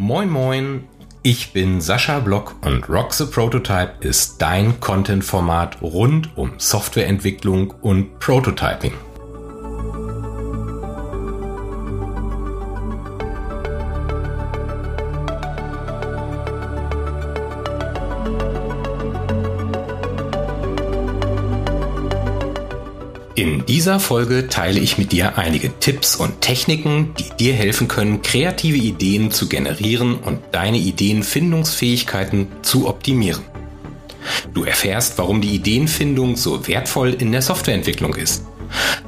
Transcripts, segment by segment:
Moin Moin, ich bin Sascha Block und Rock the Prototype ist dein Content-Format rund um Softwareentwicklung und Prototyping. Dieser Folge teile ich mit dir einige Tipps und Techniken, die dir helfen können, kreative Ideen zu generieren und deine Ideenfindungsfähigkeiten zu optimieren. Du erfährst, warum die Ideenfindung so wertvoll in der Softwareentwicklung ist.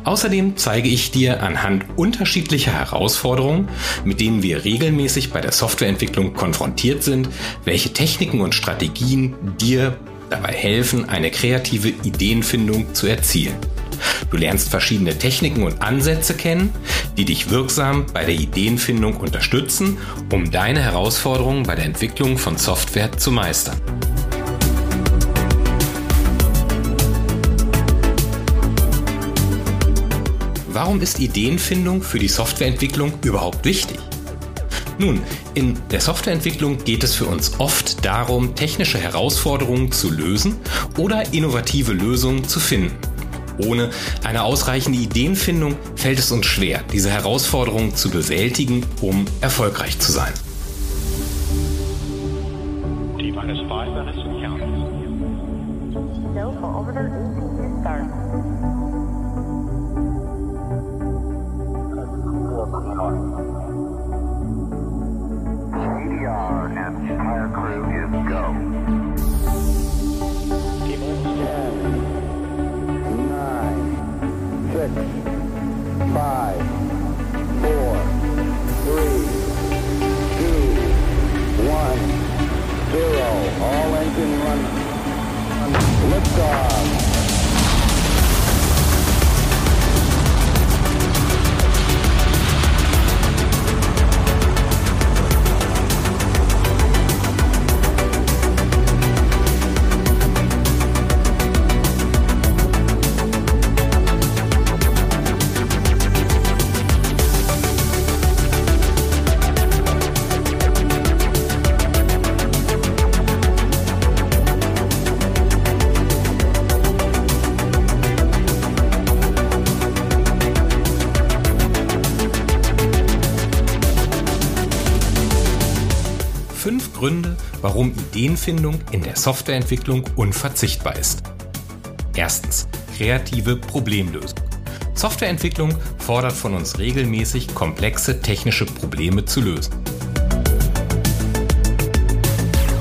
Außerdem zeige ich dir anhand unterschiedlicher Herausforderungen, mit denen wir regelmäßig bei der Softwareentwicklung konfrontiert sind, welche Techniken und Strategien dir dabei helfen, eine kreative Ideenfindung zu erzielen. Du lernst verschiedene Techniken und Ansätze kennen, die dich wirksam bei der Ideenfindung unterstützen, um deine Herausforderungen bei der Entwicklung von Software zu meistern. Warum ist Ideenfindung für die Softwareentwicklung überhaupt wichtig? Nun, in der Softwareentwicklung geht es für uns oft darum, technische Herausforderungen zu lösen oder innovative Lösungen zu finden. Ohne eine ausreichende Ideenfindung fällt es uns schwer, diese Herausforderung zu bewältigen, um erfolgreich zu sein. Fünf Gründe, warum Ideenfindung in der Softwareentwicklung unverzichtbar ist. Erstens. Kreative Problemlösung. Softwareentwicklung fordert von uns regelmäßig komplexe technische Probleme zu lösen.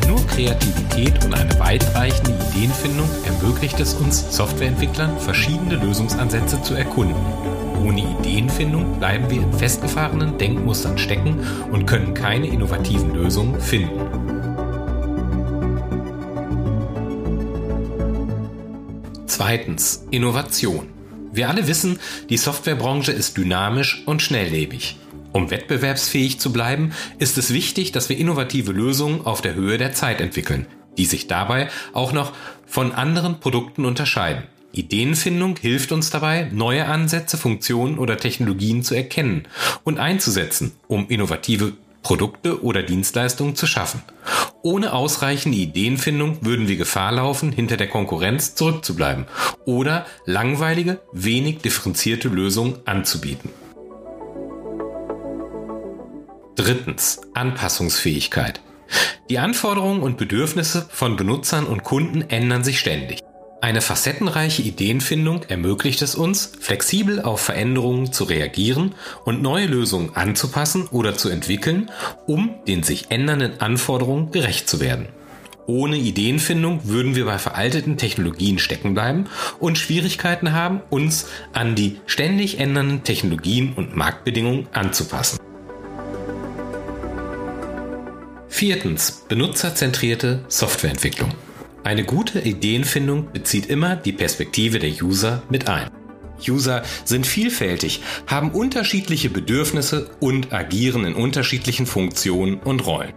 Nur Kreativität und eine weitreichende Ideenfindung ermöglicht es uns Softwareentwicklern, verschiedene Lösungsansätze zu erkunden ohne Ideenfindung bleiben wir in festgefahrenen Denkmustern stecken und können keine innovativen Lösungen finden. Zweitens. Innovation. Wir alle wissen, die Softwarebranche ist dynamisch und schnelllebig. Um wettbewerbsfähig zu bleiben, ist es wichtig, dass wir innovative Lösungen auf der Höhe der Zeit entwickeln, die sich dabei auch noch von anderen Produkten unterscheiden. Ideenfindung hilft uns dabei, neue Ansätze, Funktionen oder Technologien zu erkennen und einzusetzen, um innovative Produkte oder Dienstleistungen zu schaffen. Ohne ausreichende Ideenfindung würden wir Gefahr laufen, hinter der Konkurrenz zurückzubleiben oder langweilige, wenig differenzierte Lösungen anzubieten. Drittens. Anpassungsfähigkeit. Die Anforderungen und Bedürfnisse von Benutzern und Kunden ändern sich ständig. Eine facettenreiche Ideenfindung ermöglicht es uns, flexibel auf Veränderungen zu reagieren und neue Lösungen anzupassen oder zu entwickeln, um den sich ändernden Anforderungen gerecht zu werden. Ohne Ideenfindung würden wir bei veralteten Technologien stecken bleiben und Schwierigkeiten haben, uns an die ständig ändernden Technologien und Marktbedingungen anzupassen. Viertens. Benutzerzentrierte Softwareentwicklung. Eine gute Ideenfindung bezieht immer die Perspektive der User mit ein. User sind vielfältig, haben unterschiedliche Bedürfnisse und agieren in unterschiedlichen Funktionen und Rollen.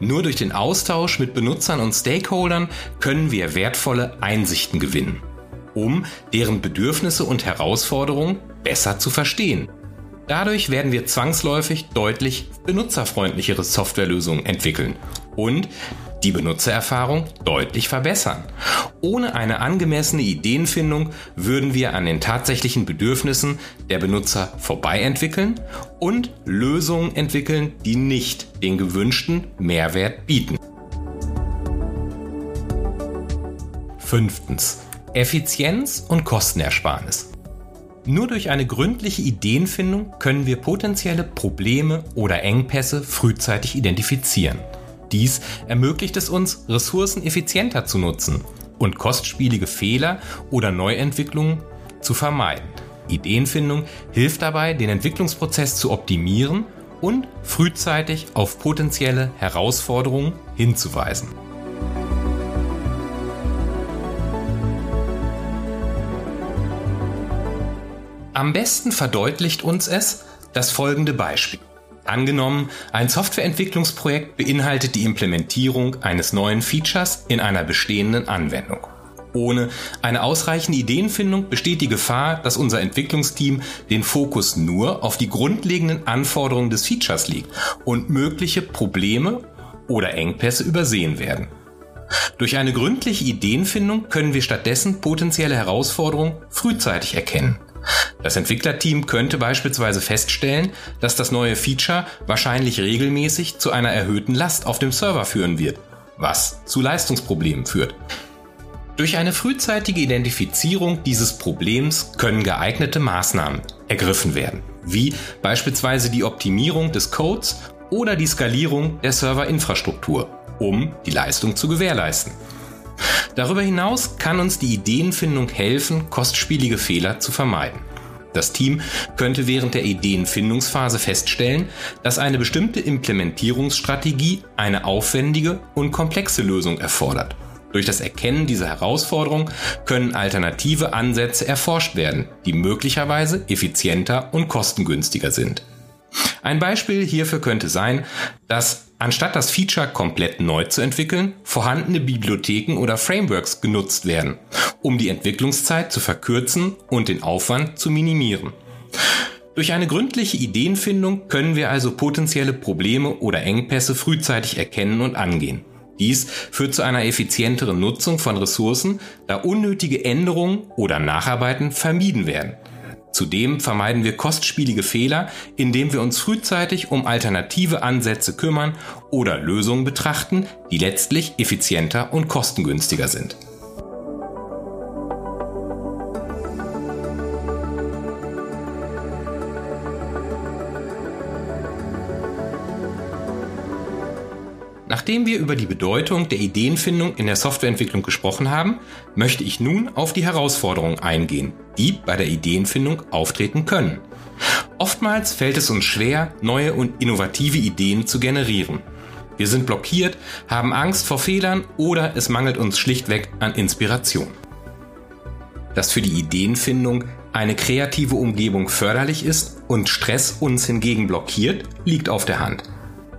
Nur durch den Austausch mit Benutzern und Stakeholdern können wir wertvolle Einsichten gewinnen, um deren Bedürfnisse und Herausforderungen besser zu verstehen. Dadurch werden wir zwangsläufig deutlich benutzerfreundlichere Softwarelösungen entwickeln und die Benutzererfahrung deutlich verbessern. Ohne eine angemessene Ideenfindung würden wir an den tatsächlichen Bedürfnissen der Benutzer vorbei entwickeln und Lösungen entwickeln, die nicht den gewünschten Mehrwert bieten. Fünftens. Effizienz und Kostenersparnis. Nur durch eine gründliche Ideenfindung können wir potenzielle Probleme oder Engpässe frühzeitig identifizieren. Dies ermöglicht es uns, Ressourcen effizienter zu nutzen und kostspielige Fehler oder Neuentwicklungen zu vermeiden. Ideenfindung hilft dabei, den Entwicklungsprozess zu optimieren und frühzeitig auf potenzielle Herausforderungen hinzuweisen. Am besten verdeutlicht uns es das folgende Beispiel. Angenommen, ein Softwareentwicklungsprojekt beinhaltet die Implementierung eines neuen Features in einer bestehenden Anwendung. Ohne eine ausreichende Ideenfindung besteht die Gefahr, dass unser Entwicklungsteam den Fokus nur auf die grundlegenden Anforderungen des Features legt und mögliche Probleme oder Engpässe übersehen werden. Durch eine gründliche Ideenfindung können wir stattdessen potenzielle Herausforderungen frühzeitig erkennen das Entwicklerteam könnte beispielsweise feststellen, dass das neue Feature wahrscheinlich regelmäßig zu einer erhöhten Last auf dem Server führen wird, was zu Leistungsproblemen führt. Durch eine frühzeitige Identifizierung dieses Problems können geeignete Maßnahmen ergriffen werden, wie beispielsweise die Optimierung des Codes oder die Skalierung der Serverinfrastruktur, um die Leistung zu gewährleisten. Darüber hinaus kann uns die Ideenfindung helfen, kostspielige Fehler zu vermeiden. Das Team könnte während der Ideenfindungsphase feststellen, dass eine bestimmte Implementierungsstrategie eine aufwendige und komplexe Lösung erfordert. Durch das Erkennen dieser Herausforderung können alternative Ansätze erforscht werden, die möglicherweise effizienter und kostengünstiger sind. Ein Beispiel hierfür könnte sein, dass anstatt das Feature komplett neu zu entwickeln, vorhandene Bibliotheken oder Frameworks genutzt werden, um die Entwicklungszeit zu verkürzen und den Aufwand zu minimieren. Durch eine gründliche Ideenfindung können wir also potenzielle Probleme oder Engpässe frühzeitig erkennen und angehen. Dies führt zu einer effizienteren Nutzung von Ressourcen, da unnötige Änderungen oder Nacharbeiten vermieden werden. Zudem vermeiden wir kostspielige Fehler, indem wir uns frühzeitig um alternative Ansätze kümmern oder Lösungen betrachten, die letztlich effizienter und kostengünstiger sind. Nachdem wir über die Bedeutung der Ideenfindung in der Softwareentwicklung gesprochen haben, möchte ich nun auf die Herausforderungen eingehen, die bei der Ideenfindung auftreten können. Oftmals fällt es uns schwer, neue und innovative Ideen zu generieren. Wir sind blockiert, haben Angst vor Fehlern oder es mangelt uns schlichtweg an Inspiration. Dass für die Ideenfindung eine kreative Umgebung förderlich ist und Stress uns hingegen blockiert, liegt auf der Hand.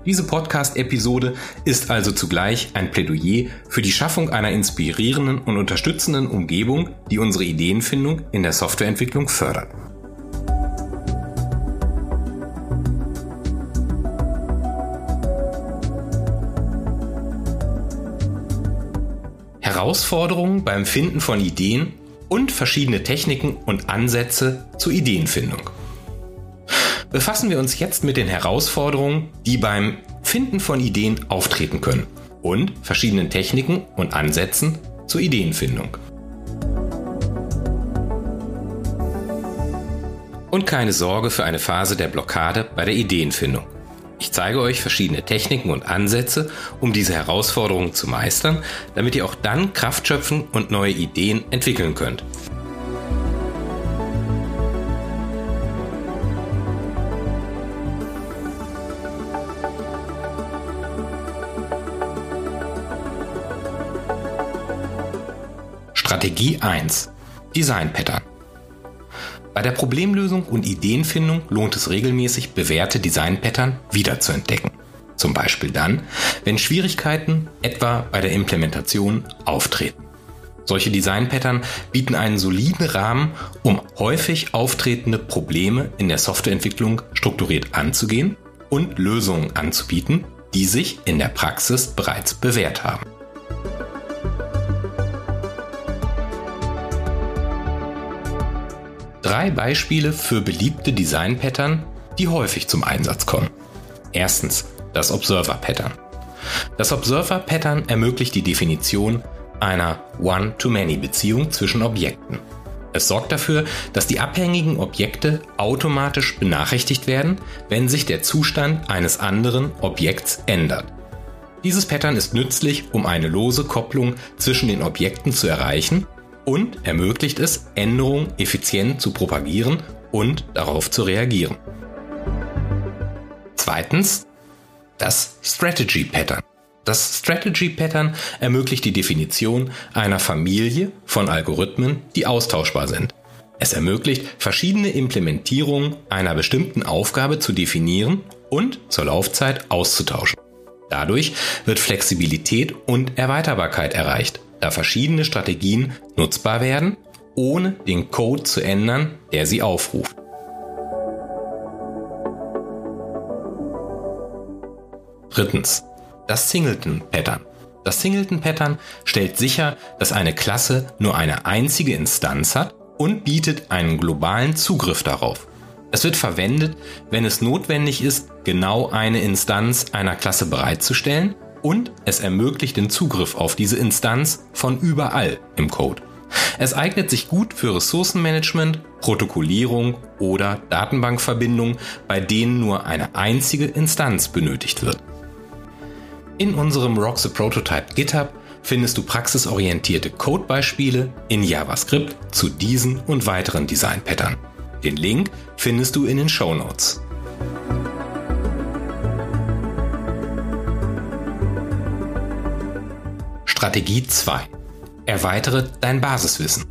Diese Podcast-Episode ist also zugleich ein Plädoyer für die Schaffung einer inspirierenden und unterstützenden Umgebung, die unsere Ideenfindung in der Softwareentwicklung fördert. Herausforderungen beim Finden von Ideen und verschiedene Techniken und Ansätze zur Ideenfindung befassen wir uns jetzt mit den Herausforderungen, die beim Finden von Ideen auftreten können und verschiedenen Techniken und Ansätzen zur Ideenfindung. Und keine Sorge für eine Phase der Blockade bei der Ideenfindung. Ich zeige euch verschiedene Techniken und Ansätze, um diese Herausforderungen zu meistern, damit ihr auch dann Kraft schöpfen und neue Ideen entwickeln könnt. Strategie 1. Design Pattern. Bei der Problemlösung und Ideenfindung lohnt es regelmäßig, bewährte Design Pattern wiederzuentdecken. Zum Beispiel dann, wenn Schwierigkeiten etwa bei der Implementation auftreten. Solche Design-Pattern bieten einen soliden Rahmen, um häufig auftretende Probleme in der Softwareentwicklung strukturiert anzugehen und Lösungen anzubieten, die sich in der Praxis bereits bewährt haben. Drei Beispiele für beliebte Design-Pattern, die häufig zum Einsatz kommen. Erstens das Observer-Pattern. Das Observer-Pattern ermöglicht die Definition einer One-to-Many-Beziehung zwischen Objekten. Es sorgt dafür, dass die abhängigen Objekte automatisch benachrichtigt werden, wenn sich der Zustand eines anderen Objekts ändert. Dieses Pattern ist nützlich, um eine lose Kopplung zwischen den Objekten zu erreichen und ermöglicht es, Änderungen effizient zu propagieren und darauf zu reagieren. Zweitens, das Strategy Pattern. Das Strategy Pattern ermöglicht die Definition einer Familie von Algorithmen, die austauschbar sind. Es ermöglicht, verschiedene Implementierungen einer bestimmten Aufgabe zu definieren und zur Laufzeit auszutauschen. Dadurch wird Flexibilität und Erweiterbarkeit erreicht, da verschiedene Strategien nutzbar werden, ohne den Code zu ändern, der sie aufruft. Drittens. Das Singleton-Pattern. Das Singleton-Pattern stellt sicher, dass eine Klasse nur eine einzige Instanz hat und bietet einen globalen Zugriff darauf. Es wird verwendet, wenn es notwendig ist, genau eine Instanz einer Klasse bereitzustellen und es ermöglicht den Zugriff auf diese Instanz von überall im Code. Es eignet sich gut für Ressourcenmanagement, Protokollierung oder Datenbankverbindungen, bei denen nur eine einzige Instanz benötigt wird. In unserem Rock the Prototype GitHub findest du praxisorientierte Codebeispiele in JavaScript zu diesen und weiteren Design-Pattern. Den Link findest du in den Show Notes. Strategie 2. Erweitere dein Basiswissen.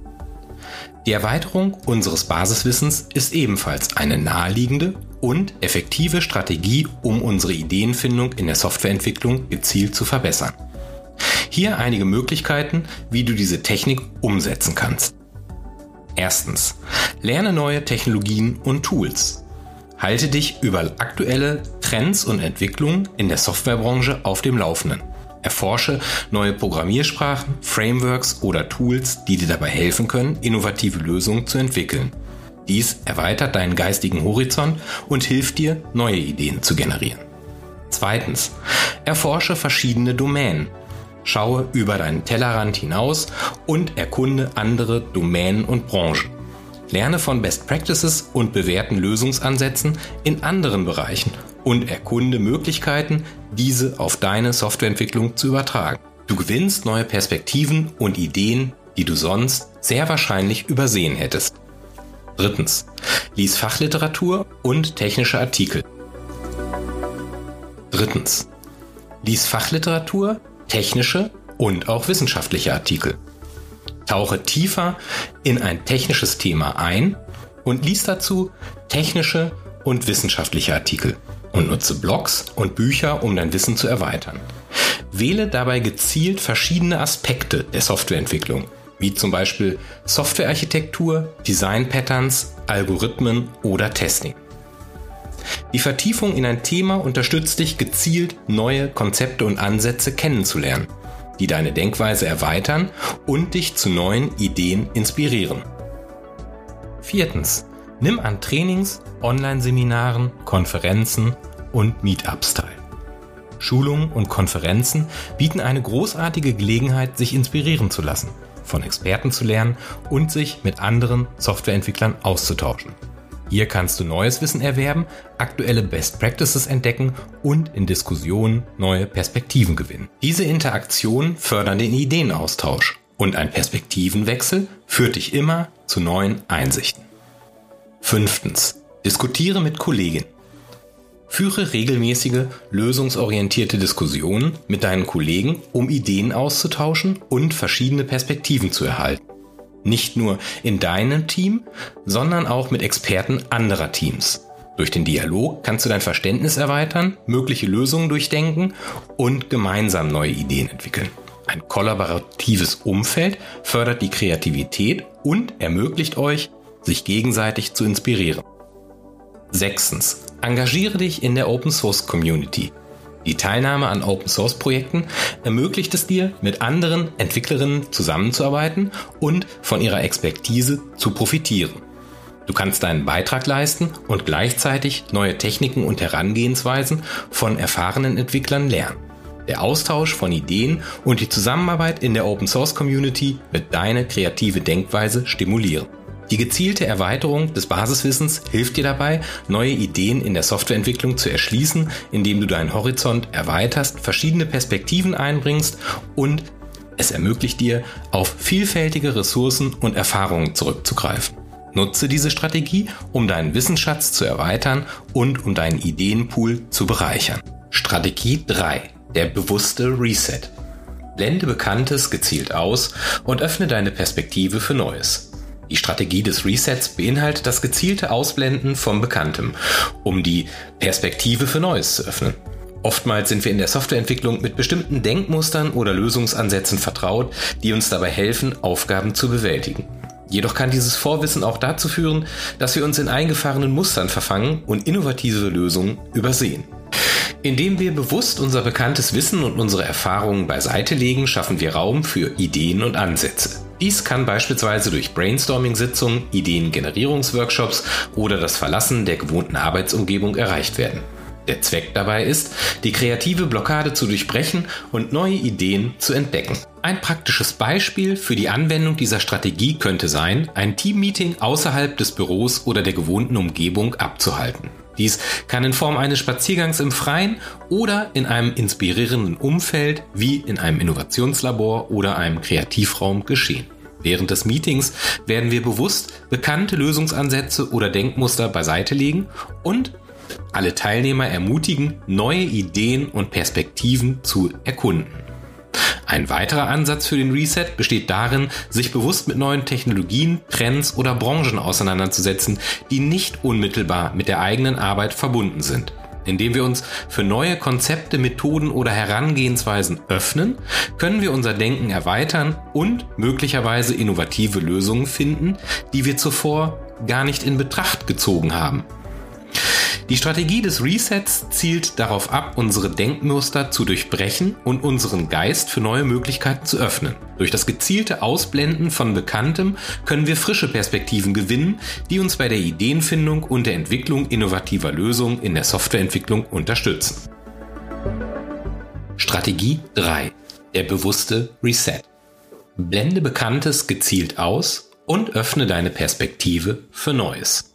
Die Erweiterung unseres Basiswissens ist ebenfalls eine naheliegende und effektive Strategie, um unsere Ideenfindung in der Softwareentwicklung gezielt zu verbessern. Hier einige Möglichkeiten, wie du diese Technik umsetzen kannst. Erstens. Lerne neue Technologien und Tools. Halte dich über aktuelle Trends und Entwicklungen in der Softwarebranche auf dem Laufenden. Erforsche neue Programmiersprachen, Frameworks oder Tools, die dir dabei helfen können, innovative Lösungen zu entwickeln. Dies erweitert deinen geistigen Horizont und hilft dir, neue Ideen zu generieren. Zweitens, erforsche verschiedene Domänen. Schaue über deinen Tellerrand hinaus und erkunde andere Domänen und Branchen. Lerne von Best Practices und bewährten Lösungsansätzen in anderen Bereichen und erkunde Möglichkeiten, diese auf deine Softwareentwicklung zu übertragen. Du gewinnst neue Perspektiven und Ideen, die du sonst sehr wahrscheinlich übersehen hättest. Drittens. Lies Fachliteratur und technische Artikel. Drittens. Lies Fachliteratur, technische und auch wissenschaftliche Artikel. Tauche tiefer in ein technisches Thema ein und lies dazu technische und wissenschaftliche Artikel und nutze Blogs und Bücher, um dein Wissen zu erweitern. Wähle dabei gezielt verschiedene Aspekte der Softwareentwicklung, wie zum Beispiel Softwarearchitektur, Design-Patterns, Algorithmen oder Testing. Die Vertiefung in ein Thema unterstützt dich gezielt, neue Konzepte und Ansätze kennenzulernen, die deine Denkweise erweitern und dich zu neuen Ideen inspirieren. Viertens. Nimm an Trainings, Online-Seminaren, Konferenzen und Meetups teil. Schulungen und Konferenzen bieten eine großartige Gelegenheit, sich inspirieren zu lassen, von Experten zu lernen und sich mit anderen Softwareentwicklern auszutauschen. Hier kannst du neues Wissen erwerben, aktuelle Best Practices entdecken und in Diskussionen neue Perspektiven gewinnen. Diese Interaktionen fördern den Ideenaustausch und ein Perspektivenwechsel führt dich immer zu neuen Einsichten. Fünftens. Diskutiere mit Kollegen. Führe regelmäßige, lösungsorientierte Diskussionen mit deinen Kollegen, um Ideen auszutauschen und verschiedene Perspektiven zu erhalten. Nicht nur in deinem Team, sondern auch mit Experten anderer Teams. Durch den Dialog kannst du dein Verständnis erweitern, mögliche Lösungen durchdenken und gemeinsam neue Ideen entwickeln. Ein kollaboratives Umfeld fördert die Kreativität und ermöglicht euch, sich gegenseitig zu inspirieren. Sechstens. Engagiere dich in der Open Source Community. Die Teilnahme an Open Source Projekten ermöglicht es dir, mit anderen Entwicklerinnen zusammenzuarbeiten und von ihrer Expertise zu profitieren. Du kannst deinen Beitrag leisten und gleichzeitig neue Techniken und Herangehensweisen von erfahrenen Entwicklern lernen. Der Austausch von Ideen und die Zusammenarbeit in der Open Source Community wird deine kreative Denkweise stimulieren. Die gezielte Erweiterung des Basiswissens hilft dir dabei, neue Ideen in der Softwareentwicklung zu erschließen, indem du deinen Horizont erweiterst, verschiedene Perspektiven einbringst und es ermöglicht dir, auf vielfältige Ressourcen und Erfahrungen zurückzugreifen. Nutze diese Strategie, um deinen Wissensschatz zu erweitern und um deinen Ideenpool zu bereichern. Strategie 3. Der bewusste Reset. Blende Bekanntes gezielt aus und öffne deine Perspektive für Neues. Die Strategie des Resets beinhaltet das gezielte Ausblenden von Bekanntem, um die Perspektive für Neues zu öffnen. Oftmals sind wir in der Softwareentwicklung mit bestimmten Denkmustern oder Lösungsansätzen vertraut, die uns dabei helfen, Aufgaben zu bewältigen. Jedoch kann dieses Vorwissen auch dazu führen, dass wir uns in eingefahrenen Mustern verfangen und innovative Lösungen übersehen. Indem wir bewusst unser bekanntes Wissen und unsere Erfahrungen beiseite legen, schaffen wir Raum für Ideen und Ansätze. Dies kann beispielsweise durch Brainstorming-Sitzungen, Ideengenerierungsworkshops oder das Verlassen der gewohnten Arbeitsumgebung erreicht werden. Der Zweck dabei ist, die kreative Blockade zu durchbrechen und neue Ideen zu entdecken. Ein praktisches Beispiel für die Anwendung dieser Strategie könnte sein, ein Teammeeting außerhalb des Büros oder der gewohnten Umgebung abzuhalten. Dies kann in Form eines Spaziergangs im Freien oder in einem inspirierenden Umfeld wie in einem Innovationslabor oder einem Kreativraum geschehen. Während des Meetings werden wir bewusst bekannte Lösungsansätze oder Denkmuster beiseite legen und alle Teilnehmer ermutigen, neue Ideen und Perspektiven zu erkunden. Ein weiterer Ansatz für den Reset besteht darin, sich bewusst mit neuen Technologien, Trends oder Branchen auseinanderzusetzen, die nicht unmittelbar mit der eigenen Arbeit verbunden sind. Indem wir uns für neue Konzepte, Methoden oder Herangehensweisen öffnen, können wir unser Denken erweitern und möglicherweise innovative Lösungen finden, die wir zuvor gar nicht in Betracht gezogen haben. Die Strategie des Resets zielt darauf ab, unsere Denkmuster zu durchbrechen und unseren Geist für neue Möglichkeiten zu öffnen. Durch das gezielte Ausblenden von Bekanntem können wir frische Perspektiven gewinnen, die uns bei der Ideenfindung und der Entwicklung innovativer Lösungen in der Softwareentwicklung unterstützen. Strategie 3. Der bewusste Reset. Blende Bekanntes gezielt aus und öffne deine Perspektive für Neues.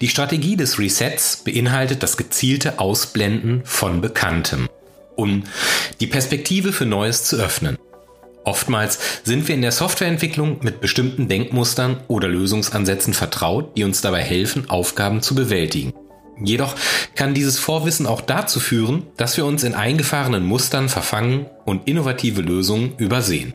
Die Strategie des Resets beinhaltet das gezielte Ausblenden von Bekanntem, um die Perspektive für Neues zu öffnen. Oftmals sind wir in der Softwareentwicklung mit bestimmten Denkmustern oder Lösungsansätzen vertraut, die uns dabei helfen, Aufgaben zu bewältigen. Jedoch kann dieses Vorwissen auch dazu führen, dass wir uns in eingefahrenen Mustern verfangen und innovative Lösungen übersehen.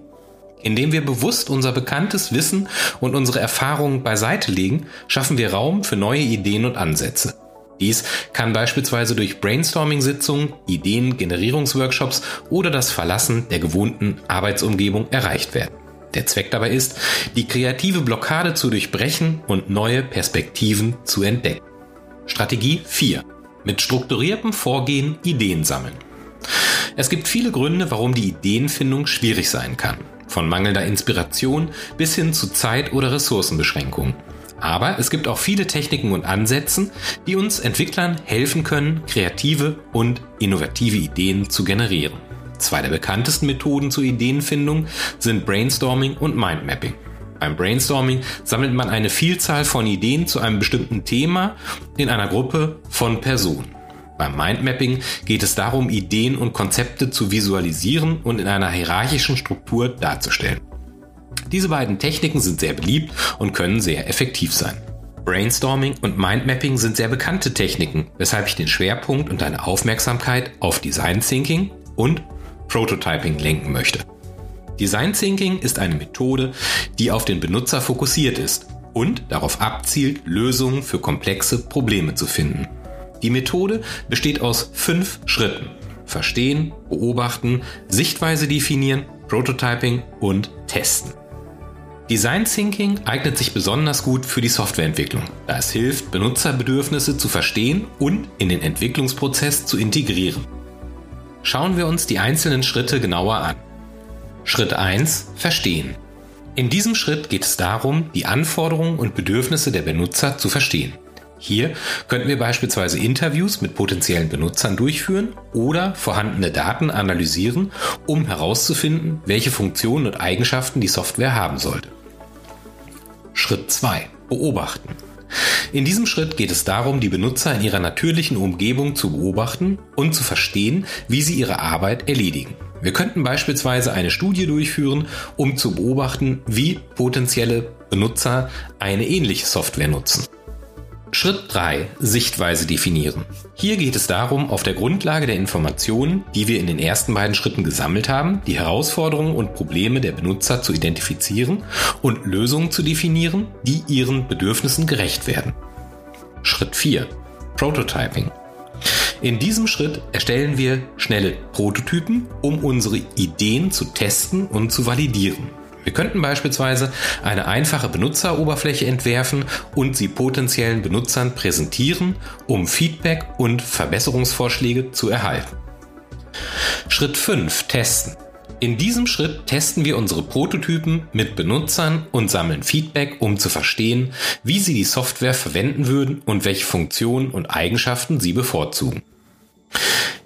Indem wir bewusst unser bekanntes Wissen und unsere Erfahrungen beiseite legen, schaffen wir Raum für neue Ideen und Ansätze. Dies kann beispielsweise durch Brainstorming-Sitzungen, Ideen-Generierungsworkshops oder das Verlassen der gewohnten Arbeitsumgebung erreicht werden. Der Zweck dabei ist, die kreative Blockade zu durchbrechen und neue Perspektiven zu entdecken. Strategie 4. Mit strukturiertem Vorgehen Ideen sammeln. Es gibt viele Gründe, warum die Ideenfindung schwierig sein kann von mangelnder Inspiration bis hin zu Zeit- oder Ressourcenbeschränkungen. Aber es gibt auch viele Techniken und Ansätze, die uns Entwicklern helfen können, kreative und innovative Ideen zu generieren. Zwei der bekanntesten Methoden zur Ideenfindung sind Brainstorming und Mindmapping. Beim Brainstorming sammelt man eine Vielzahl von Ideen zu einem bestimmten Thema in einer Gruppe von Personen. Beim Mindmapping geht es darum, Ideen und Konzepte zu visualisieren und in einer hierarchischen Struktur darzustellen. Diese beiden Techniken sind sehr beliebt und können sehr effektiv sein. Brainstorming und Mindmapping sind sehr bekannte Techniken, weshalb ich den Schwerpunkt und deine Aufmerksamkeit auf Design Thinking und Prototyping lenken möchte. Design Thinking ist eine Methode, die auf den Benutzer fokussiert ist und darauf abzielt, Lösungen für komplexe Probleme zu finden. Die Methode besteht aus fünf Schritten. Verstehen, Beobachten, Sichtweise definieren, Prototyping und Testen. Design Thinking eignet sich besonders gut für die Softwareentwicklung, da es hilft, Benutzerbedürfnisse zu verstehen und in den Entwicklungsprozess zu integrieren. Schauen wir uns die einzelnen Schritte genauer an. Schritt 1. Verstehen. In diesem Schritt geht es darum, die Anforderungen und Bedürfnisse der Benutzer zu verstehen. Hier könnten wir beispielsweise Interviews mit potenziellen Benutzern durchführen oder vorhandene Daten analysieren, um herauszufinden, welche Funktionen und Eigenschaften die Software haben sollte. Schritt 2. Beobachten. In diesem Schritt geht es darum, die Benutzer in ihrer natürlichen Umgebung zu beobachten und zu verstehen, wie sie ihre Arbeit erledigen. Wir könnten beispielsweise eine Studie durchführen, um zu beobachten, wie potenzielle Benutzer eine ähnliche Software nutzen. Schritt 3. Sichtweise definieren. Hier geht es darum, auf der Grundlage der Informationen, die wir in den ersten beiden Schritten gesammelt haben, die Herausforderungen und Probleme der Benutzer zu identifizieren und Lösungen zu definieren, die ihren Bedürfnissen gerecht werden. Schritt 4. Prototyping. In diesem Schritt erstellen wir schnelle Prototypen, um unsere Ideen zu testen und zu validieren. Wir könnten beispielsweise eine einfache Benutzeroberfläche entwerfen und sie potenziellen Benutzern präsentieren, um Feedback und Verbesserungsvorschläge zu erhalten. Schritt 5. Testen. In diesem Schritt testen wir unsere Prototypen mit Benutzern und sammeln Feedback, um zu verstehen, wie sie die Software verwenden würden und welche Funktionen und Eigenschaften sie bevorzugen.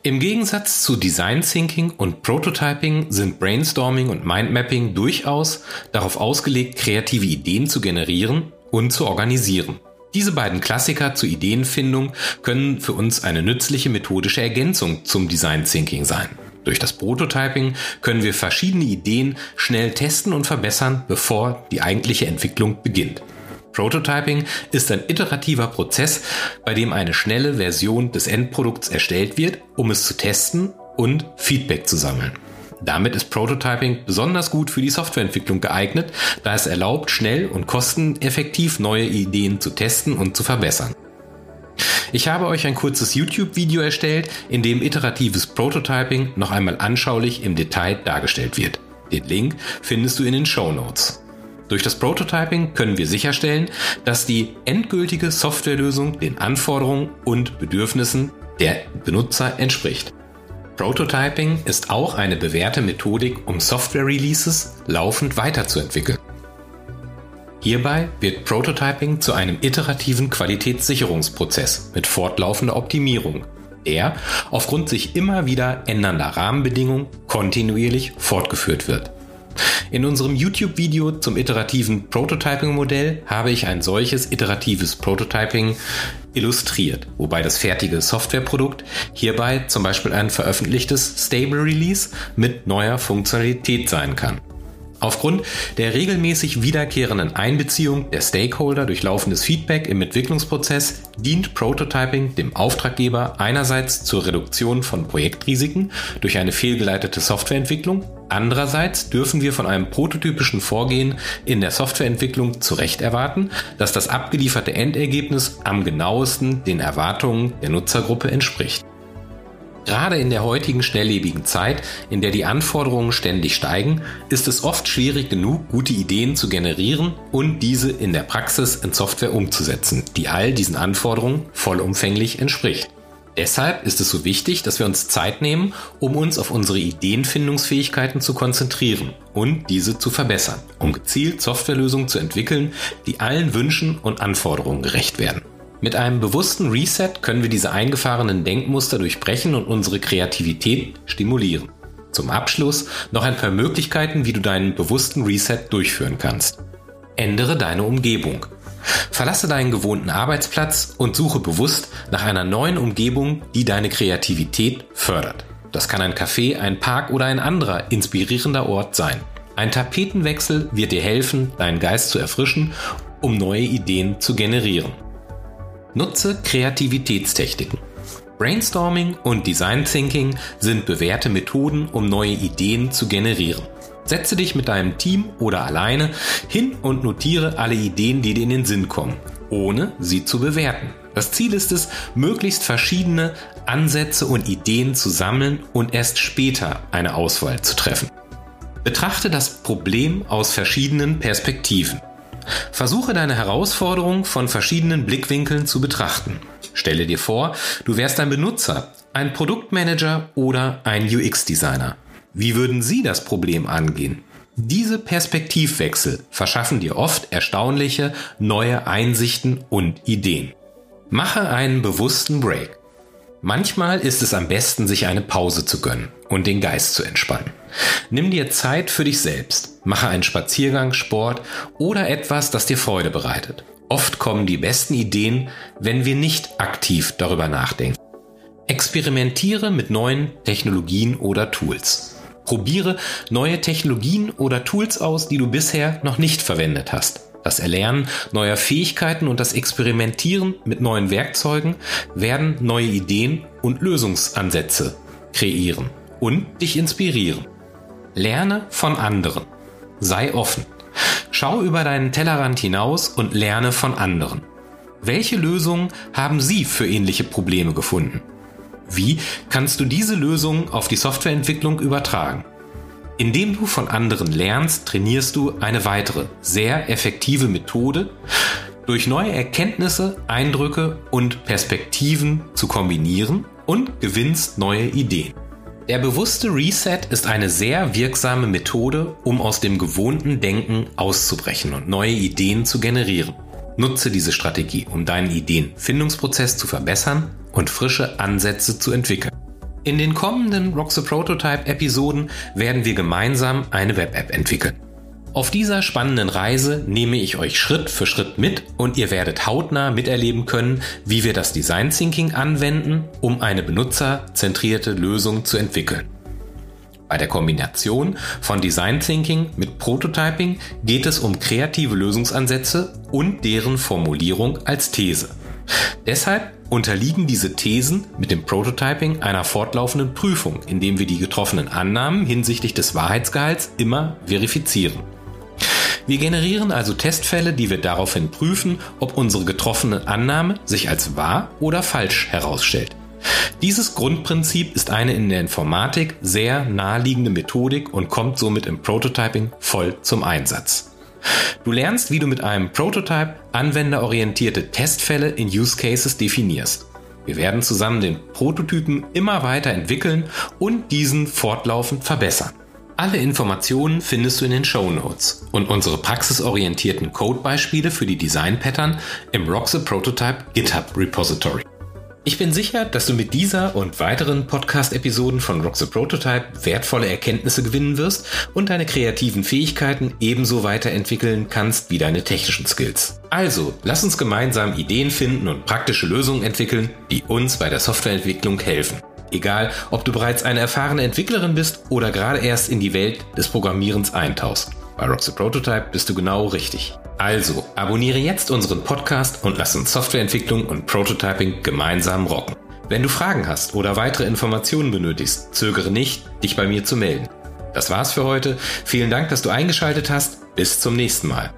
Im Gegensatz zu Design Thinking und Prototyping sind Brainstorming und Mindmapping durchaus darauf ausgelegt, kreative Ideen zu generieren und zu organisieren. Diese beiden Klassiker zur Ideenfindung können für uns eine nützliche methodische Ergänzung zum Design Thinking sein. Durch das Prototyping können wir verschiedene Ideen schnell testen und verbessern, bevor die eigentliche Entwicklung beginnt. Prototyping ist ein iterativer Prozess, bei dem eine schnelle Version des Endprodukts erstellt wird, um es zu testen und Feedback zu sammeln. Damit ist Prototyping besonders gut für die Softwareentwicklung geeignet, da es erlaubt, schnell und kosteneffektiv neue Ideen zu testen und zu verbessern. Ich habe euch ein kurzes YouTube-Video erstellt, in dem iteratives Prototyping noch einmal anschaulich im Detail dargestellt wird. Den Link findest du in den Show Notes. Durch das Prototyping können wir sicherstellen, dass die endgültige Softwarelösung den Anforderungen und Bedürfnissen der Benutzer entspricht. Prototyping ist auch eine bewährte Methodik, um Software-Releases laufend weiterzuentwickeln. Hierbei wird Prototyping zu einem iterativen Qualitätssicherungsprozess mit fortlaufender Optimierung, der aufgrund sich immer wieder ändernder Rahmenbedingungen kontinuierlich fortgeführt wird. In unserem YouTube-Video zum iterativen Prototyping-Modell habe ich ein solches iteratives Prototyping illustriert, wobei das fertige Softwareprodukt hierbei zum Beispiel ein veröffentlichtes Stable Release mit neuer Funktionalität sein kann. Aufgrund der regelmäßig wiederkehrenden Einbeziehung der Stakeholder durch laufendes Feedback im Entwicklungsprozess dient Prototyping dem Auftraggeber einerseits zur Reduktion von Projektrisiken durch eine fehlgeleitete Softwareentwicklung, andererseits dürfen wir von einem prototypischen Vorgehen in der Softwareentwicklung zu Recht erwarten, dass das abgelieferte Endergebnis am genauesten den Erwartungen der Nutzergruppe entspricht. Gerade in der heutigen schnelllebigen Zeit, in der die Anforderungen ständig steigen, ist es oft schwierig genug, gute Ideen zu generieren und diese in der Praxis in Software umzusetzen, die all diesen Anforderungen vollumfänglich entspricht. Deshalb ist es so wichtig, dass wir uns Zeit nehmen, um uns auf unsere Ideenfindungsfähigkeiten zu konzentrieren und diese zu verbessern, um gezielt Softwarelösungen zu entwickeln, die allen Wünschen und Anforderungen gerecht werden. Mit einem bewussten Reset können wir diese eingefahrenen Denkmuster durchbrechen und unsere Kreativität stimulieren. Zum Abschluss noch ein paar Möglichkeiten, wie du deinen bewussten Reset durchführen kannst. Ändere deine Umgebung. Verlasse deinen gewohnten Arbeitsplatz und suche bewusst nach einer neuen Umgebung, die deine Kreativität fördert. Das kann ein Café, ein Park oder ein anderer inspirierender Ort sein. Ein Tapetenwechsel wird dir helfen, deinen Geist zu erfrischen, um neue Ideen zu generieren. Nutze Kreativitätstechniken. Brainstorming und Design Thinking sind bewährte Methoden, um neue Ideen zu generieren. Setze dich mit deinem Team oder alleine hin und notiere alle Ideen, die dir in den Sinn kommen, ohne sie zu bewerten. Das Ziel ist es, möglichst verschiedene Ansätze und Ideen zu sammeln und erst später eine Auswahl zu treffen. Betrachte das Problem aus verschiedenen Perspektiven. Versuche deine Herausforderung von verschiedenen Blickwinkeln zu betrachten. Stelle dir vor, du wärst ein Benutzer, ein Produktmanager oder ein UX-Designer. Wie würden Sie das Problem angehen? Diese Perspektivwechsel verschaffen dir oft erstaunliche neue Einsichten und Ideen. Mache einen bewussten Break. Manchmal ist es am besten, sich eine Pause zu gönnen und den Geist zu entspannen. Nimm dir Zeit für dich selbst. Mache einen Spaziergang, Sport oder etwas, das dir Freude bereitet. Oft kommen die besten Ideen, wenn wir nicht aktiv darüber nachdenken. Experimentiere mit neuen Technologien oder Tools. Probiere neue Technologien oder Tools aus, die du bisher noch nicht verwendet hast. Das Erlernen neuer Fähigkeiten und das Experimentieren mit neuen Werkzeugen werden neue Ideen und Lösungsansätze kreieren und dich inspirieren. Lerne von anderen. Sei offen. Schau über deinen Tellerrand hinaus und lerne von anderen. Welche Lösungen haben Sie für ähnliche Probleme gefunden? Wie kannst du diese Lösungen auf die Softwareentwicklung übertragen? Indem du von anderen lernst, trainierst du eine weitere, sehr effektive Methode, durch neue Erkenntnisse, Eindrücke und Perspektiven zu kombinieren und gewinnst neue Ideen. Der bewusste Reset ist eine sehr wirksame Methode, um aus dem gewohnten Denken auszubrechen und neue Ideen zu generieren. Nutze diese Strategie, um deinen Ideenfindungsprozess zu verbessern und frische Ansätze zu entwickeln. In den kommenden Rock the Prototype Episoden werden wir gemeinsam eine Web-App entwickeln. Auf dieser spannenden Reise nehme ich euch Schritt für Schritt mit und ihr werdet hautnah miterleben können, wie wir das Design Thinking anwenden, um eine benutzerzentrierte Lösung zu entwickeln. Bei der Kombination von Design Thinking mit Prototyping geht es um kreative Lösungsansätze und deren Formulierung als These. Deshalb unterliegen diese Thesen mit dem Prototyping einer fortlaufenden Prüfung, indem wir die getroffenen Annahmen hinsichtlich des Wahrheitsgehalts immer verifizieren. Wir generieren also Testfälle, die wir daraufhin prüfen, ob unsere getroffene Annahme sich als wahr oder falsch herausstellt. Dieses Grundprinzip ist eine in der Informatik sehr naheliegende Methodik und kommt somit im Prototyping voll zum Einsatz. Du lernst, wie du mit einem Prototype anwenderorientierte Testfälle in Use Cases definierst. Wir werden zusammen den Prototypen immer weiter entwickeln und diesen fortlaufend verbessern. Alle Informationen findest du in den Show Notes und unsere praxisorientierten Codebeispiele für die Design Pattern im Roxe Prototype GitHub Repository. Ich bin sicher, dass du mit dieser und weiteren Podcast-Episoden von Rock the Prototype wertvolle Erkenntnisse gewinnen wirst und deine kreativen Fähigkeiten ebenso weiterentwickeln kannst wie deine technischen Skills. Also, lass uns gemeinsam Ideen finden und praktische Lösungen entwickeln, die uns bei der Softwareentwicklung helfen. Egal, ob du bereits eine erfahrene Entwicklerin bist oder gerade erst in die Welt des Programmierens eintauchst. Bei Rock the Prototype bist du genau richtig. Also, abonniere jetzt unseren Podcast und lass uns Softwareentwicklung und Prototyping gemeinsam rocken. Wenn du Fragen hast oder weitere Informationen benötigst, zögere nicht, dich bei mir zu melden. Das war's für heute. Vielen Dank, dass du eingeschaltet hast. Bis zum nächsten Mal.